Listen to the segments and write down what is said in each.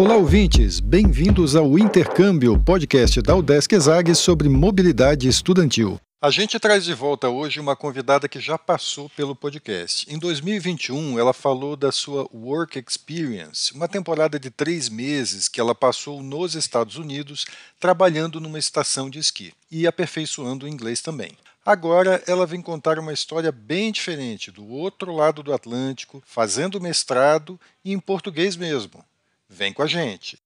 Olá, ouvintes! Bem-vindos ao Intercâmbio, podcast da Udesc Exag sobre mobilidade estudantil. A gente traz de volta hoje uma convidada que já passou pelo podcast. Em 2021, ela falou da sua Work Experience, uma temporada de três meses que ela passou nos Estados Unidos trabalhando numa estação de esqui e aperfeiçoando o inglês também. Agora ela vem contar uma história bem diferente, do outro lado do Atlântico, fazendo mestrado e em português mesmo. Vem com a gente!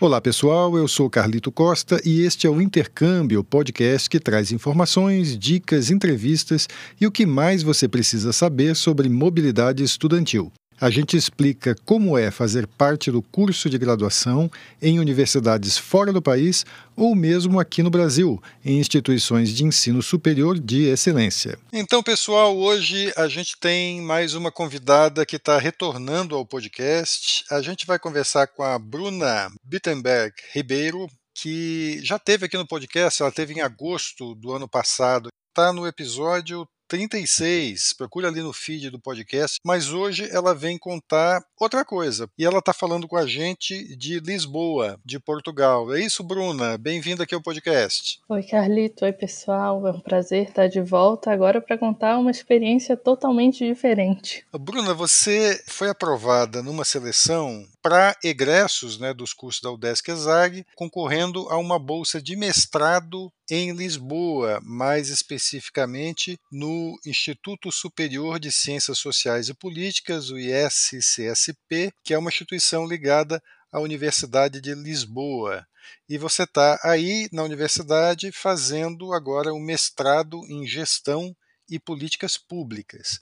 Olá pessoal, eu sou Carlito Costa e este é o Intercâmbio, podcast que traz informações, dicas, entrevistas e o que mais você precisa saber sobre mobilidade estudantil. A gente explica como é fazer parte do curso de graduação em universidades fora do país ou mesmo aqui no Brasil, em instituições de ensino superior de excelência. Então, pessoal, hoje a gente tem mais uma convidada que está retornando ao podcast. A gente vai conversar com a Bruna Bittenberg Ribeiro, que já teve aqui no podcast, ela teve em agosto do ano passado. Está no episódio 36. Procure ali no feed do podcast. Mas hoje ela vem contar outra coisa. E ela está falando com a gente de Lisboa, de Portugal. É isso, Bruna? Bem-vinda aqui ao podcast. Oi, Carlito. Oi, pessoal. É um prazer estar de volta agora para contar uma experiência totalmente diferente. Bruna, você foi aprovada numa seleção para egressos né, dos cursos da UDESC ESAG, concorrendo a uma bolsa de mestrado em Lisboa, mais especificamente no Instituto Superior de Ciências Sociais e Políticas, o ISCSP, que é uma instituição ligada à Universidade de Lisboa. E você está aí na universidade fazendo agora o um mestrado em Gestão e Políticas Públicas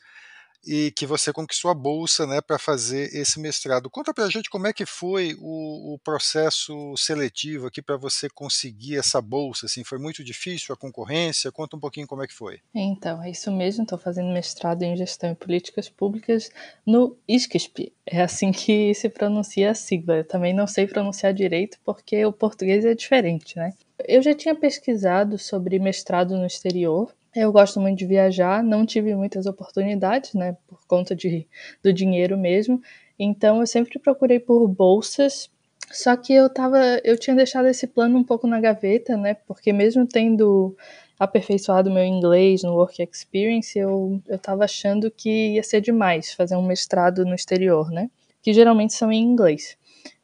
e que você conquistou a bolsa né, para fazer esse mestrado. Conta para a gente como é que foi o, o processo seletivo aqui para você conseguir essa bolsa. Assim, foi muito difícil a concorrência? Conta um pouquinho como é que foi. Então, é isso mesmo. Estou fazendo mestrado em Gestão e Políticas Públicas no ISCSP. É assim que se pronuncia a sigla. Eu também não sei pronunciar direito porque o português é diferente, né? Eu já tinha pesquisado sobre mestrado no exterior eu gosto muito de viajar, não tive muitas oportunidades, né, por conta de, do dinheiro mesmo. Então eu sempre procurei por bolsas, só que eu tava, eu tinha deixado esse plano um pouco na gaveta, né, porque mesmo tendo aperfeiçoado meu inglês no Work Experience, eu, eu tava achando que ia ser demais fazer um mestrado no exterior, né, que geralmente são em inglês.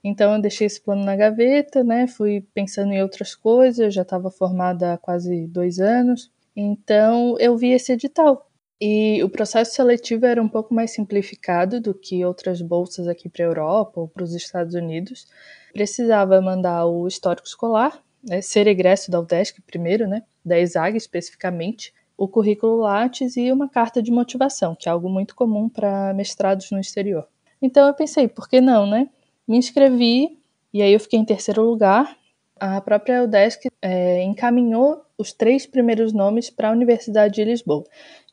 Então eu deixei esse plano na gaveta, né, fui pensando em outras coisas, já estava formada há quase dois anos, então eu vi esse edital. E o processo seletivo era um pouco mais simplificado do que outras bolsas aqui para a Europa ou para os Estados Unidos. Precisava mandar o histórico escolar, né, ser egresso da UDESC primeiro, né, da ESAG especificamente, o currículo Lattes e uma carta de motivação, que é algo muito comum para mestrados no exterior. Então eu pensei, por que não, né? Me inscrevi e aí eu fiquei em terceiro lugar. A própria UDESC é, encaminhou os três primeiros nomes para a Universidade de Lisboa.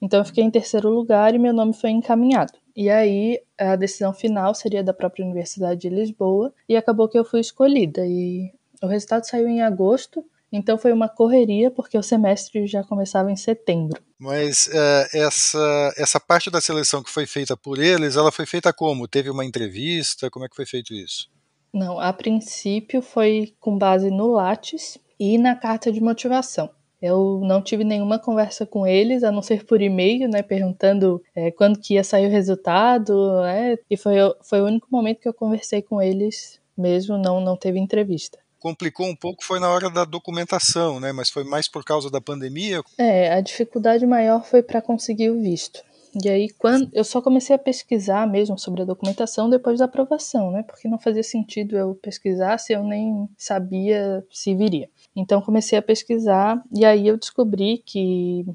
Então eu fiquei em terceiro lugar e meu nome foi encaminhado. E aí a decisão final seria da própria Universidade de Lisboa e acabou que eu fui escolhida. E o resultado saiu em agosto. Então foi uma correria porque o semestre já começava em setembro. Mas uh, essa, essa parte da seleção que foi feita por eles, ela foi feita como? Teve uma entrevista? Como é que foi feito isso? Não, a princípio foi com base no Lattes e na carta de motivação. Eu não tive nenhuma conversa com eles, a não ser por e-mail, né, perguntando é, quando que ia sair o resultado, né, e foi, foi o único momento que eu conversei com eles mesmo, não, não teve entrevista. Complicou um pouco foi na hora da documentação, né, mas foi mais por causa da pandemia? É, a dificuldade maior foi para conseguir o visto. E aí, quando eu só comecei a pesquisar mesmo sobre a documentação depois da aprovação, né? Porque não fazia sentido eu pesquisar se eu nem sabia se viria. Então comecei a pesquisar e aí eu descobri que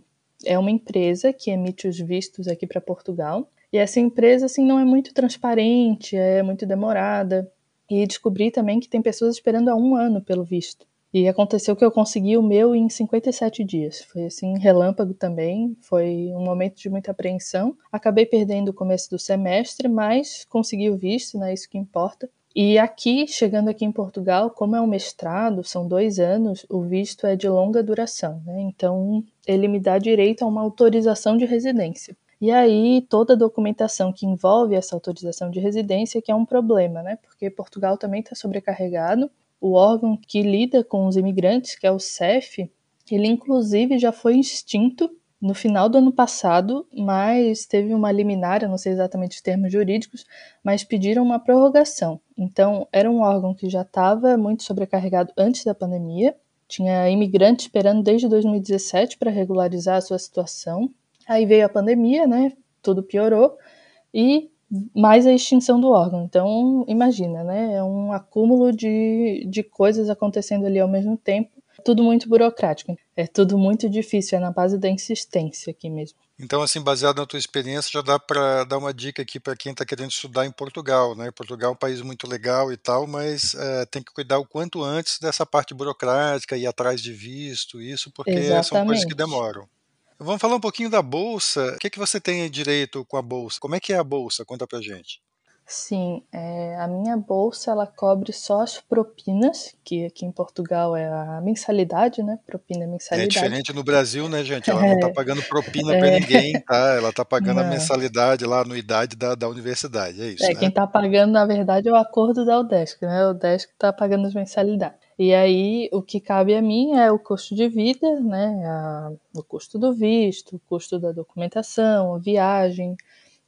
é uma empresa que emite os vistos aqui para Portugal. E essa empresa assim não é muito transparente, é muito demorada. E descobri também que tem pessoas esperando há um ano pelo visto. E aconteceu que eu consegui o meu em 57 dias. Foi assim, relâmpago também. Foi um momento de muita apreensão. Acabei perdendo o começo do semestre, mas consegui o visto, né? Isso que importa. E aqui, chegando aqui em Portugal, como é um mestrado, são dois anos, o visto é de longa duração, né? Então, ele me dá direito a uma autorização de residência. E aí, toda a documentação que envolve essa autorização de residência, que é um problema, né? Porque Portugal também está sobrecarregado. O órgão que lida com os imigrantes, que é o CEF, ele inclusive já foi extinto no final do ano passado, mas teve uma liminar, eu não sei exatamente os termos jurídicos, mas pediram uma prorrogação. Então, era um órgão que já estava muito sobrecarregado antes da pandemia, tinha imigrantes esperando desde 2017 para regularizar a sua situação. Aí veio a pandemia, né? Tudo piorou e mais a extinção do órgão. Então, imagina, né? É um acúmulo de, de coisas acontecendo ali ao mesmo tempo tudo muito burocrático. É tudo muito difícil, é na base da insistência aqui mesmo. Então, assim, baseado na tua experiência, já dá para dar uma dica aqui para quem está querendo estudar em Portugal, né? Portugal é um país muito legal e tal, mas é, tem que cuidar o quanto antes dessa parte burocrática, ir atrás de visto, isso, porque Exatamente. são coisas que demoram. Vamos falar um pouquinho da bolsa. O que, é que você tem direito com a bolsa? Como é que é a bolsa? Conta pra gente. Sim, é, a minha bolsa ela cobre só as propinas, que aqui em Portugal é a mensalidade, né? Propina é mensalidade. É diferente no Brasil, né, gente? Ela não está pagando propina é. para ninguém, tá? Ela está pagando não. a mensalidade lá, a anuidade da, da universidade, é isso. É, né? quem está pagando, na verdade, é o acordo da UDESC, né? O UDESC está pagando as mensalidades. E aí, o que cabe a mim é o custo de vida, né? A, o custo do visto, o custo da documentação, a viagem,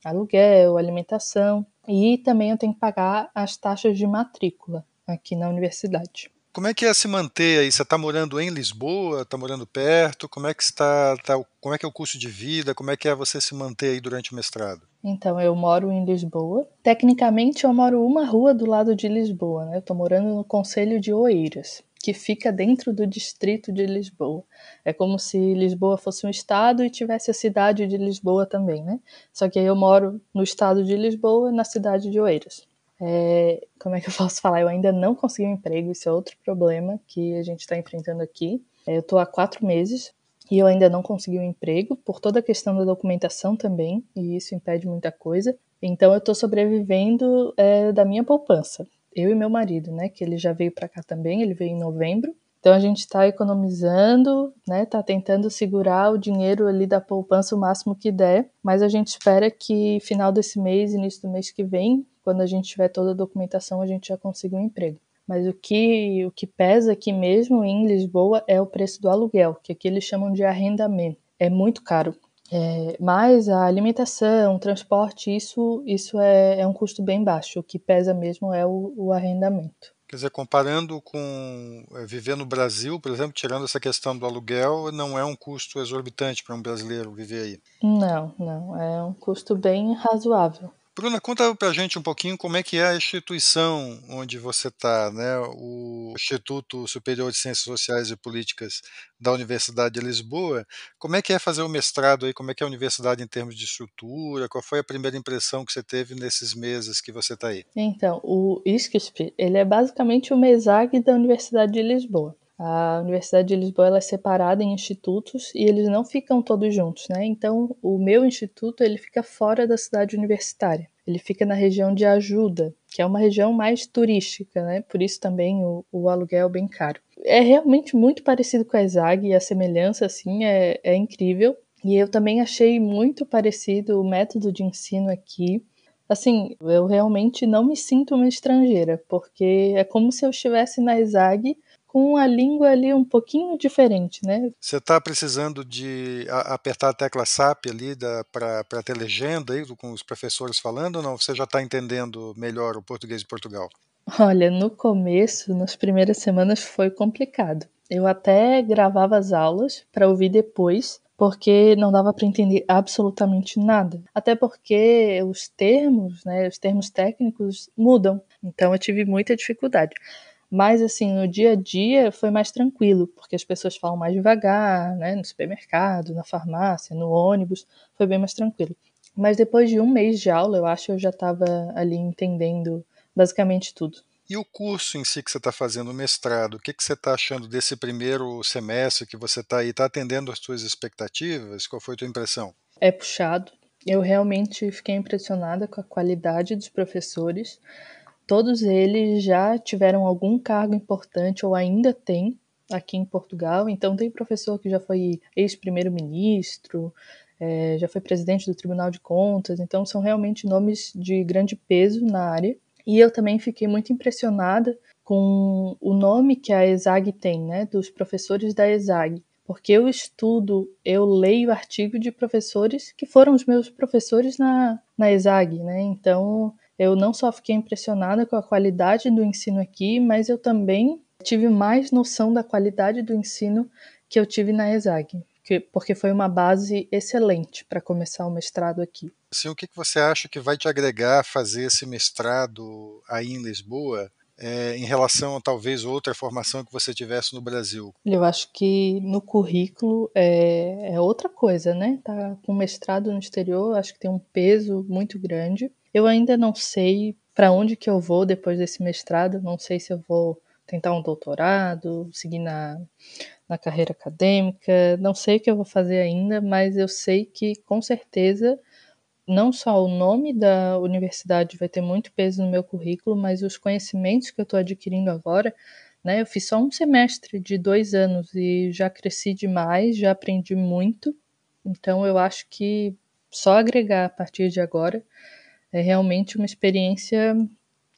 aluguel, alimentação. E também eu tenho que pagar as taxas de matrícula aqui na universidade. Como é que é se manter aí? Você está morando em Lisboa? Está morando perto? Como é que está? Tá, como é que é o custo de vida? Como é que é você se manter aí durante o mestrado? Então, eu moro em Lisboa. Tecnicamente, eu moro uma rua do lado de Lisboa, né? Eu estou morando no Conselho de Oeiras que fica dentro do distrito de Lisboa. É como se Lisboa fosse um estado e tivesse a cidade de Lisboa também, né? Só que aí eu moro no estado de Lisboa, na cidade de Oeiras. É, como é que eu posso falar? Eu ainda não consegui um emprego, isso é outro problema que a gente está enfrentando aqui. É, eu estou há quatro meses e eu ainda não consegui um emprego por toda a questão da documentação também, e isso impede muita coisa. Então eu estou sobrevivendo é, da minha poupança eu e meu marido, né? Que ele já veio para cá também, ele veio em novembro. Então a gente está economizando, né? Está tentando segurar o dinheiro ali da poupança o máximo que der, mas a gente espera que final desse mês, início do mês que vem, quando a gente tiver toda a documentação, a gente já consiga um emprego. Mas o que, o que pesa aqui mesmo em Lisboa é o preço do aluguel, que aqui eles chamam de arrendamento. É muito caro. É, mas a alimentação, o transporte, isso, isso é, é, um custo bem baixo. O que pesa mesmo é o, o arrendamento. Quer dizer, comparando com é, viver no Brasil, por exemplo, tirando essa questão do aluguel, não é um custo exorbitante para um brasileiro viver aí? Não, não. É um custo bem razoável. Bruna, conta para a gente um pouquinho como é que é a instituição onde você está, né? O Instituto Superior de Ciências Sociais e Políticas da Universidade de Lisboa. Como é que é fazer o mestrado aí? Como é que é a universidade em termos de estrutura? Qual foi a primeira impressão que você teve nesses meses que você está aí? Então, o ISCSP, ele é basicamente o MESAG da Universidade de Lisboa. A Universidade de Lisboa é separada em institutos e eles não ficam todos juntos, né? Então, o meu instituto ele fica fora da cidade universitária. Ele fica na região de Ajuda, que é uma região mais turística, né? Por isso também o, o aluguel é bem caro. É realmente muito parecido com a ESAG e a semelhança, assim, é, é incrível. E eu também achei muito parecido o método de ensino aqui. Assim, eu realmente não me sinto uma estrangeira, porque é como se eu estivesse na ESAG com a língua ali um pouquinho diferente, né? Você está precisando de apertar a tecla SAP ali para ter legenda aí com os professores falando ou não? Você já está entendendo melhor o português de Portugal? Olha, no começo, nas primeiras semanas foi complicado. Eu até gravava as aulas para ouvir depois, porque não dava para entender absolutamente nada. Até porque os termos, né, os termos técnicos mudam. Então eu tive muita dificuldade. Mas, assim, no dia a dia foi mais tranquilo, porque as pessoas falam mais devagar, né? No supermercado, na farmácia, no ônibus, foi bem mais tranquilo. Mas depois de um mês de aula, eu acho que eu já estava ali entendendo basicamente tudo. E o curso em si que você está fazendo, o mestrado, o que, que você está achando desse primeiro semestre que você está aí? Está atendendo às suas expectativas? Qual foi a tua impressão? É puxado. Eu realmente fiquei impressionada com a qualidade dos professores todos eles já tiveram algum cargo importante ou ainda têm aqui em Portugal. Então, tem professor que já foi ex-primeiro-ministro, é, já foi presidente do Tribunal de Contas, então são realmente nomes de grande peso na área. E eu também fiquei muito impressionada com o nome que a ESAG tem, né, dos professores da ESAG, porque eu estudo, eu leio artigo de professores que foram os meus professores na, na ESAG, né, então eu não só fiquei impressionada com a qualidade do ensino aqui, mas eu também tive mais noção da qualidade do ensino que eu tive na ESAG porque foi uma base excelente para começar o mestrado aqui. Assim, o que você acha que vai te agregar a fazer esse mestrado aí em Lisboa? É, em relação a talvez outra formação que você tivesse no Brasil? Eu acho que no currículo é, é outra coisa, né? Tá com mestrado no exterior, acho que tem um peso muito grande. Eu ainda não sei para onde que eu vou depois desse mestrado, não sei se eu vou tentar um doutorado, seguir na, na carreira acadêmica. Não sei o que eu vou fazer ainda, mas eu sei que com certeza não só o nome da universidade vai ter muito peso no meu currículo, mas os conhecimentos que eu estou adquirindo agora. Né? Eu fiz só um semestre de dois anos e já cresci demais, já aprendi muito. Então eu acho que só agregar a partir de agora é realmente uma experiência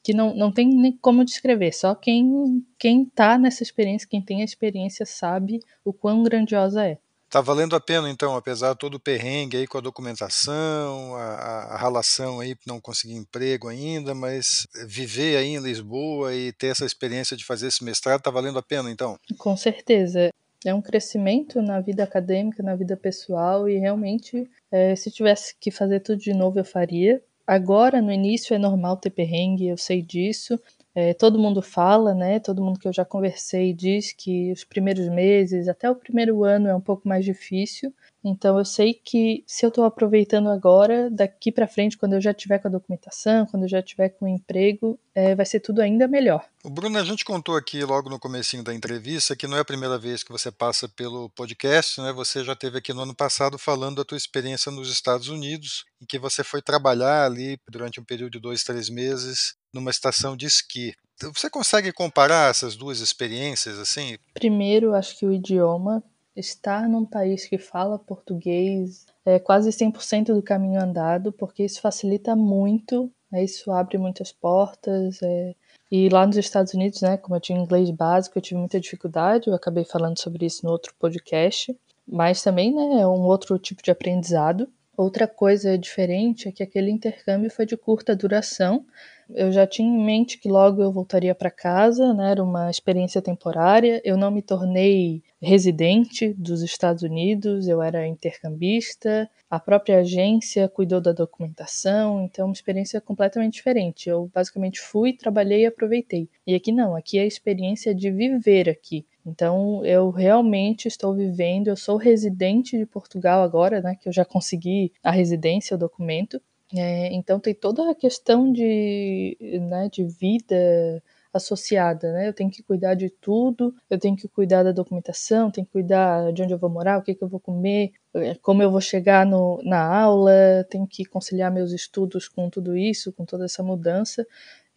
que não, não tem nem como descrever, só quem quem tá nessa experiência, quem tem a experiência sabe o quão grandiosa é. Tá valendo a pena então, apesar de todo o perrengue aí com a documentação, a, a relação aí não conseguir emprego ainda, mas viver aí em Lisboa e ter essa experiência de fazer esse mestrado tá valendo a pena então? Com certeza. É um crescimento na vida acadêmica, na vida pessoal e realmente, é, se tivesse que fazer tudo de novo, eu faria. Agora, no início, é normal ter perrengue, eu sei disso. É, todo mundo fala, né? Todo mundo que eu já conversei diz que os primeiros meses, até o primeiro ano, é um pouco mais difícil. Então eu sei que se eu estou aproveitando agora, daqui para frente, quando eu já tiver com a documentação, quando eu já tiver com o emprego, é, vai ser tudo ainda melhor. O Bruno, a gente contou aqui logo no comecinho da entrevista que não é a primeira vez que você passa pelo podcast, né? Você já teve aqui no ano passado falando da tua experiência nos Estados Unidos, em que você foi trabalhar ali durante um período de dois, três meses numa estação de esqui. Você consegue comparar essas duas experiências assim? Primeiro, acho que o idioma estar num país que fala português é quase 100% do caminho andado, porque isso facilita muito, né? isso abre muitas portas. É... E lá nos Estados Unidos, né, como eu tinha inglês básico, eu tive muita dificuldade, eu acabei falando sobre isso no outro podcast, mas também né, é um outro tipo de aprendizado. Outra coisa diferente é que aquele intercâmbio foi de curta duração, eu já tinha em mente que logo eu voltaria para casa, né? Era uma experiência temporária. Eu não me tornei residente dos Estados Unidos, eu era intercambista. A própria agência cuidou da documentação, então uma experiência completamente diferente. Eu basicamente fui, trabalhei e aproveitei. E aqui não, aqui é a experiência de viver aqui. Então, eu realmente estou vivendo, eu sou residente de Portugal agora, né, que eu já consegui a residência, o documento, é, então tem toda a questão de, né, de vida associada, né? Eu tenho que cuidar de tudo, eu tenho que cuidar da documentação, tenho que cuidar de onde eu vou morar, o que, que eu vou comer, é, como eu vou chegar no, na aula, tenho que conciliar meus estudos com tudo isso, com toda essa mudança.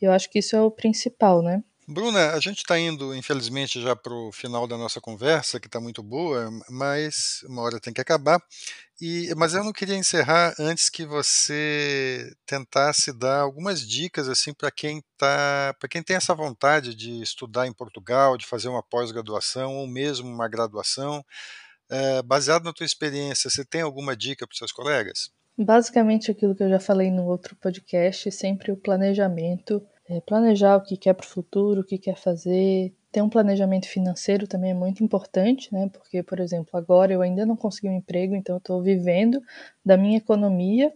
Eu acho que isso é o principal, né? Bruna, a gente está indo, infelizmente, já para o final da nossa conversa, que está muito boa, mas uma hora tem que acabar. E, mas eu não queria encerrar antes que você tentasse dar algumas dicas assim para quem tá, para quem tem essa vontade de estudar em Portugal, de fazer uma pós-graduação ou mesmo uma graduação. É, baseado na tua experiência, você tem alguma dica para os seus colegas? Basicamente aquilo que eu já falei no outro podcast, sempre o planejamento é, planejar o que quer para o futuro, o que quer fazer. Ter um planejamento financeiro também é muito importante, né? Porque, por exemplo, agora eu ainda não consegui um emprego, então eu estou vivendo da minha economia.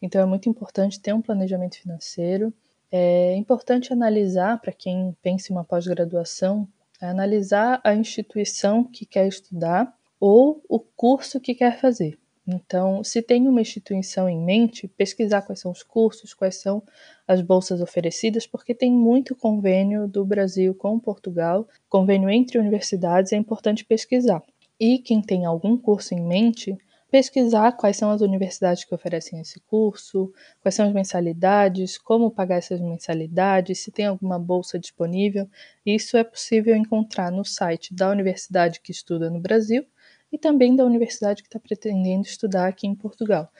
Então é muito importante ter um planejamento financeiro. É importante analisar, para quem pensa em uma pós-graduação, é analisar a instituição que quer estudar ou o curso que quer fazer. Então, se tem uma instituição em mente, pesquisar quais são os cursos, quais são as bolsas oferecidas, porque tem muito convênio do Brasil com Portugal, convênio entre universidades, é importante pesquisar. E quem tem algum curso em mente, pesquisar quais são as universidades que oferecem esse curso, quais são as mensalidades, como pagar essas mensalidades, se tem alguma bolsa disponível. Isso é possível encontrar no site da universidade que estuda no Brasil e também da universidade que está pretendendo estudar aqui em Portugal.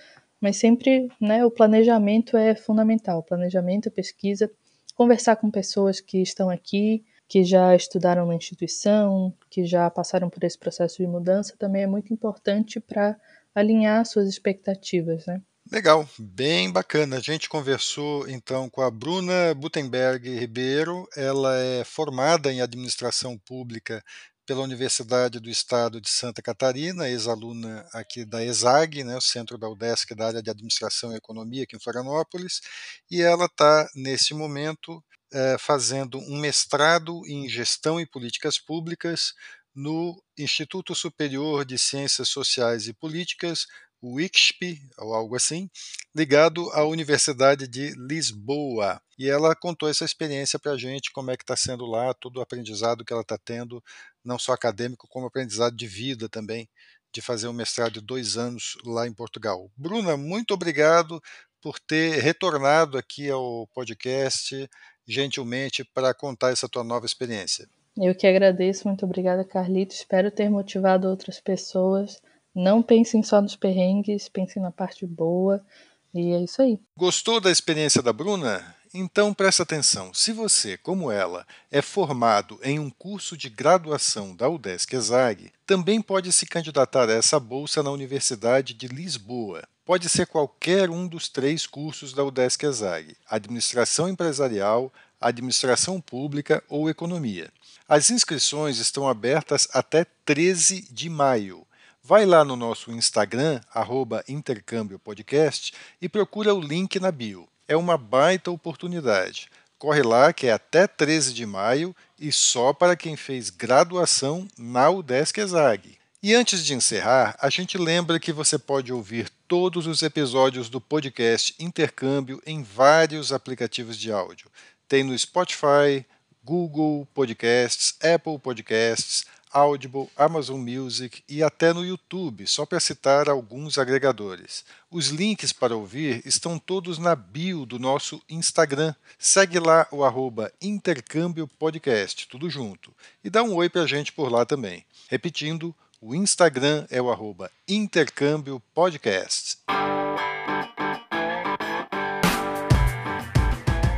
Mas sempre né, o planejamento é fundamental, planejamento, pesquisa, conversar com pessoas que estão aqui, que já estudaram na instituição, que já passaram por esse processo de mudança, também é muito importante para alinhar suas expectativas, né? Legal, bem bacana. A gente conversou então com a Bruna Butenberg Ribeiro. Ela é formada em administração pública pela Universidade do Estado de Santa Catarina, ex-aluna aqui da ESAG, né, o centro da UDESC da área de Administração e Economia aqui em Florianópolis, e ela está, nesse momento, é, fazendo um mestrado em Gestão e Políticas Públicas no Instituto Superior de Ciências Sociais e Políticas, o ICSP, ou algo assim, ligado à Universidade de Lisboa. E ela contou essa experiência para a gente, como é que está sendo lá, todo o aprendizado que ela está tendo, não só acadêmico, como aprendizado de vida também, de fazer um mestrado de dois anos lá em Portugal. Bruna, muito obrigado por ter retornado aqui ao podcast, gentilmente, para contar essa tua nova experiência. Eu que agradeço, muito obrigada, Carlito. Espero ter motivado outras pessoas não pensem só nos perrengues, pensem na parte boa. E é isso aí. Gostou da experiência da Bruna? Então presta atenção. Se você, como ela, é formado em um curso de graduação da UDESC ESAG, também pode se candidatar a essa bolsa na Universidade de Lisboa. Pode ser qualquer um dos três cursos da UDESC ESAG: Administração Empresarial, Administração Pública ou Economia. As inscrições estão abertas até 13 de maio. Vai lá no nosso Instagram, arroba Intercâmbio Podcast, e procura o link na bio. É uma baita oportunidade. Corre lá que é até 13 de maio e só para quem fez graduação na UDESC ESAG. E antes de encerrar, a gente lembra que você pode ouvir todos os episódios do podcast Intercâmbio em vários aplicativos de áudio. Tem no Spotify, Google Podcasts, Apple Podcasts, Audible, Amazon Music e até no YouTube, só para citar alguns agregadores. Os links para ouvir estão todos na bio do nosso Instagram. Segue lá o arroba Intercâmbio Podcast, tudo junto. E dá um oi para a gente por lá também. Repetindo, o Instagram é o arroba Intercâmbio Podcast.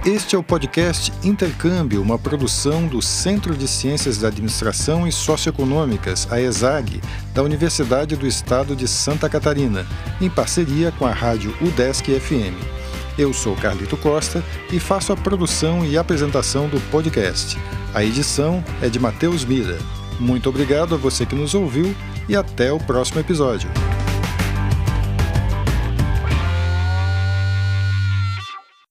Este é o podcast Intercâmbio, uma produção do Centro de Ciências da Administração e Socioeconômicas, a ESAG, da Universidade do Estado de Santa Catarina, em parceria com a rádio UDESC FM. Eu sou Carlito Costa e faço a produção e apresentação do podcast. A edição é de Matheus Mira. Muito obrigado a você que nos ouviu e até o próximo episódio.